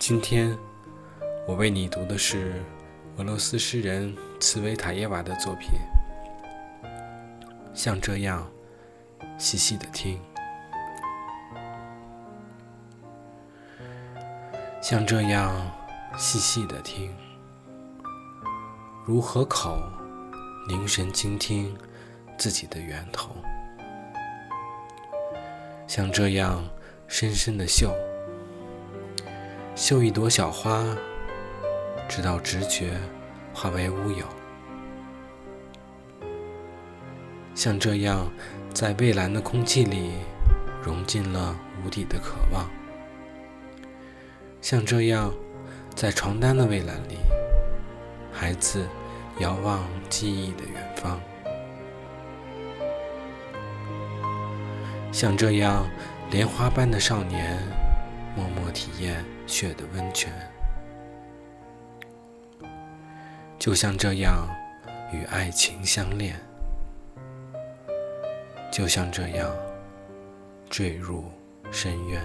今天我为你读的是俄罗斯诗人茨维塔耶娃的作品。像这样，细细的听；像这样，细细的听。如河口，凝神倾听自己的源头。像这样，深深的嗅，绣一朵小花，直到直觉化为乌有。像这样，在蔚蓝的空气里，融进了无底的渴望。像这样，在床单的蔚蓝里，孩子遥望记忆的远方。像这样，莲花般的少年，默默体验雪的温泉。就像这样，与爱情相恋。就像这样，坠入深渊。